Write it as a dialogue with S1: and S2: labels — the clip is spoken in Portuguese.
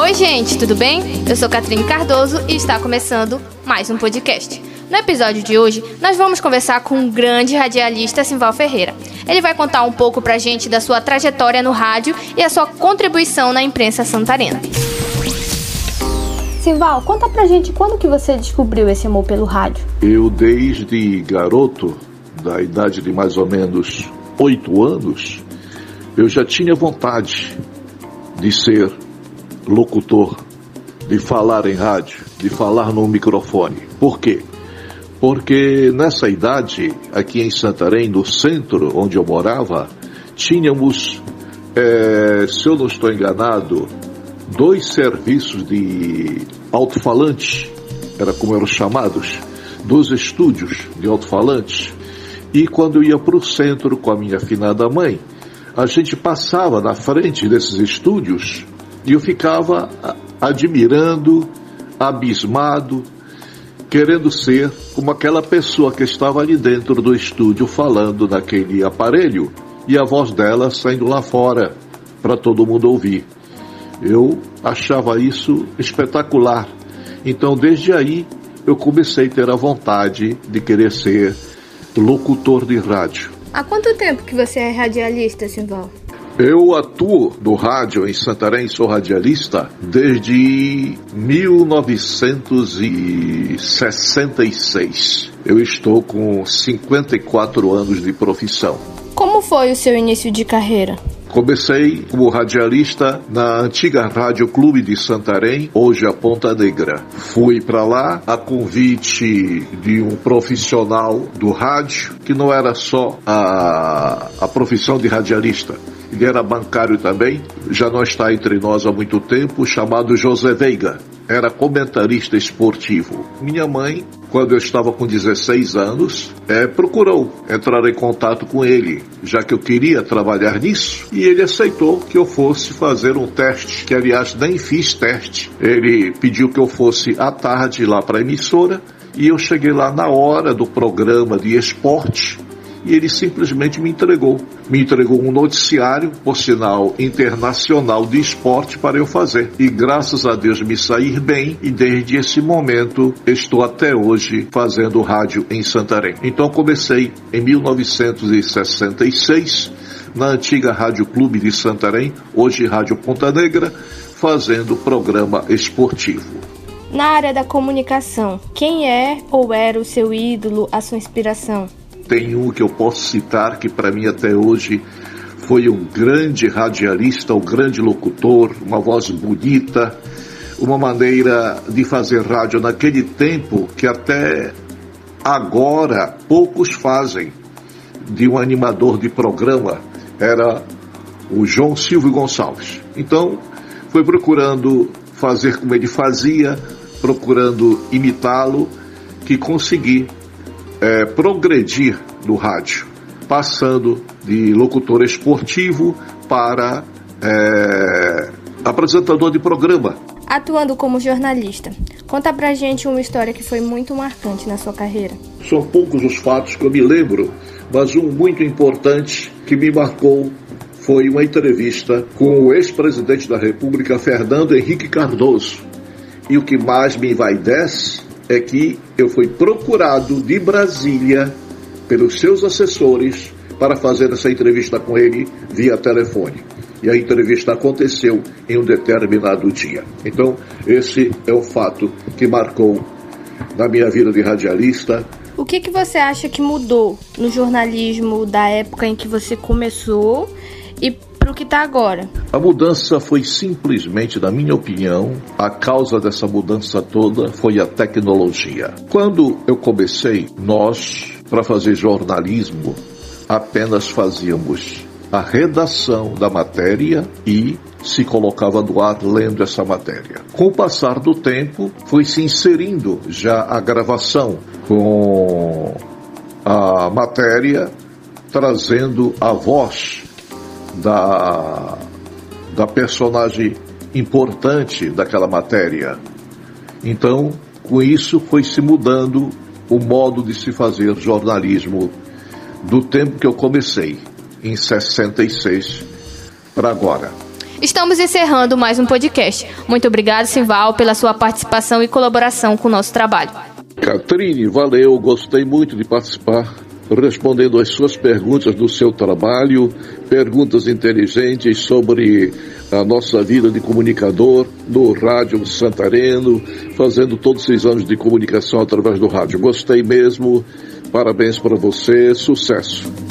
S1: Oi, gente, tudo bem? Eu sou Catrine Cardoso e está começando mais um podcast. No episódio de hoje, nós vamos conversar com um grande radialista Simval Ferreira. Ele vai contar um pouco pra gente da sua trajetória no rádio e a sua contribuição na imprensa santarena. Simval, conta pra gente quando que você descobriu esse amor pelo rádio.
S2: Eu, desde garoto, da idade de mais ou menos oito anos, eu já tinha vontade de ser locutor, de falar em rádio, de falar no microfone. Por quê? Porque nessa idade, aqui em Santarém, no centro onde eu morava, tínhamos, é, se eu não estou enganado, dois serviços de alto-falante, era como eram chamados, dos estúdios de alto-falante. E quando eu ia para o centro com a minha afinada mãe, a gente passava na frente desses estúdios e eu ficava admirando, abismado, querendo ser como aquela pessoa que estava ali dentro do estúdio falando naquele aparelho e a voz dela saindo lá fora para todo mundo ouvir. Eu achava isso espetacular. Então, desde aí, eu comecei a ter a vontade de querer ser locutor de rádio.
S1: Há quanto tempo que você é radialista, Simval?
S2: Eu atuo no rádio em Santarém, sou radialista desde 1966. Eu estou com 54 anos de profissão.
S1: Como foi o seu início de carreira?
S2: Comecei como radialista na antiga Rádio Clube de Santarém, hoje a Ponta Negra. Fui para lá a convite de um profissional do rádio, que não era só a, a profissão de radialista, ele era bancário também, já não está entre nós há muito tempo, chamado José Veiga. Era comentarista esportivo. Minha mãe, quando eu estava com 16 anos, é, procurou entrar em contato com ele, já que eu queria trabalhar nisso, e ele aceitou que eu fosse fazer um teste, que aliás nem fiz teste. Ele pediu que eu fosse à tarde lá para a emissora, e eu cheguei lá na hora do programa de esporte e ele simplesmente me entregou. Me entregou um noticiário, por sinal internacional de esporte, para eu fazer. E graças a Deus me sair bem, e desde esse momento estou até hoje fazendo rádio em Santarém. Então comecei em 1966 na antiga Rádio Clube de Santarém, hoje Rádio Ponta Negra, fazendo programa esportivo.
S1: Na área da comunicação, quem é ou era o seu ídolo, a sua inspiração?
S2: Tem um que eu posso citar que para mim até hoje foi um grande radialista, um grande locutor, uma voz bonita, uma maneira de fazer rádio naquele tempo que até agora poucos fazem de um animador de programa era o João Silvio Gonçalves. Então, foi procurando fazer como ele fazia, procurando imitá-lo, que consegui é, progredir no rádio, passando de locutor esportivo para é, apresentador de programa.
S1: Atuando como jornalista, conta pra gente uma história que foi muito marcante na sua carreira.
S2: São poucos os fatos que eu me lembro, mas um muito importante que me marcou foi uma entrevista com o ex-presidente da República, Fernando Henrique Cardoso. E o que mais me envaidece é que eu fui procurado de Brasília pelos seus assessores para fazer essa entrevista com ele via telefone. E a entrevista aconteceu em um determinado dia. Então, esse é o fato que marcou na minha vida de radialista.
S1: O que, que você acha que mudou no jornalismo da época em que você começou e para o que está agora?
S2: A mudança foi simplesmente, na minha opinião, a causa dessa mudança toda foi a tecnologia. Quando eu comecei, nós, para fazer jornalismo, apenas fazíamos a redação da matéria e se colocava no ar lendo essa matéria. Com o passar do tempo, foi se inserindo já a gravação com a matéria, trazendo a voz da, da personagem importante daquela matéria. Então, com isso foi se mudando o modo de se fazer jornalismo do tempo que eu comecei, em 66 para agora.
S1: Estamos encerrando mais um podcast. Muito obrigado, Simval, pela sua participação e colaboração com o nosso trabalho.
S2: Catrine, valeu, gostei muito de participar, respondendo às suas perguntas do seu trabalho, perguntas inteligentes sobre a nossa vida de comunicador no Rádio Santareno, fazendo todos esses anos de comunicação através do rádio. Gostei mesmo, parabéns para você, sucesso.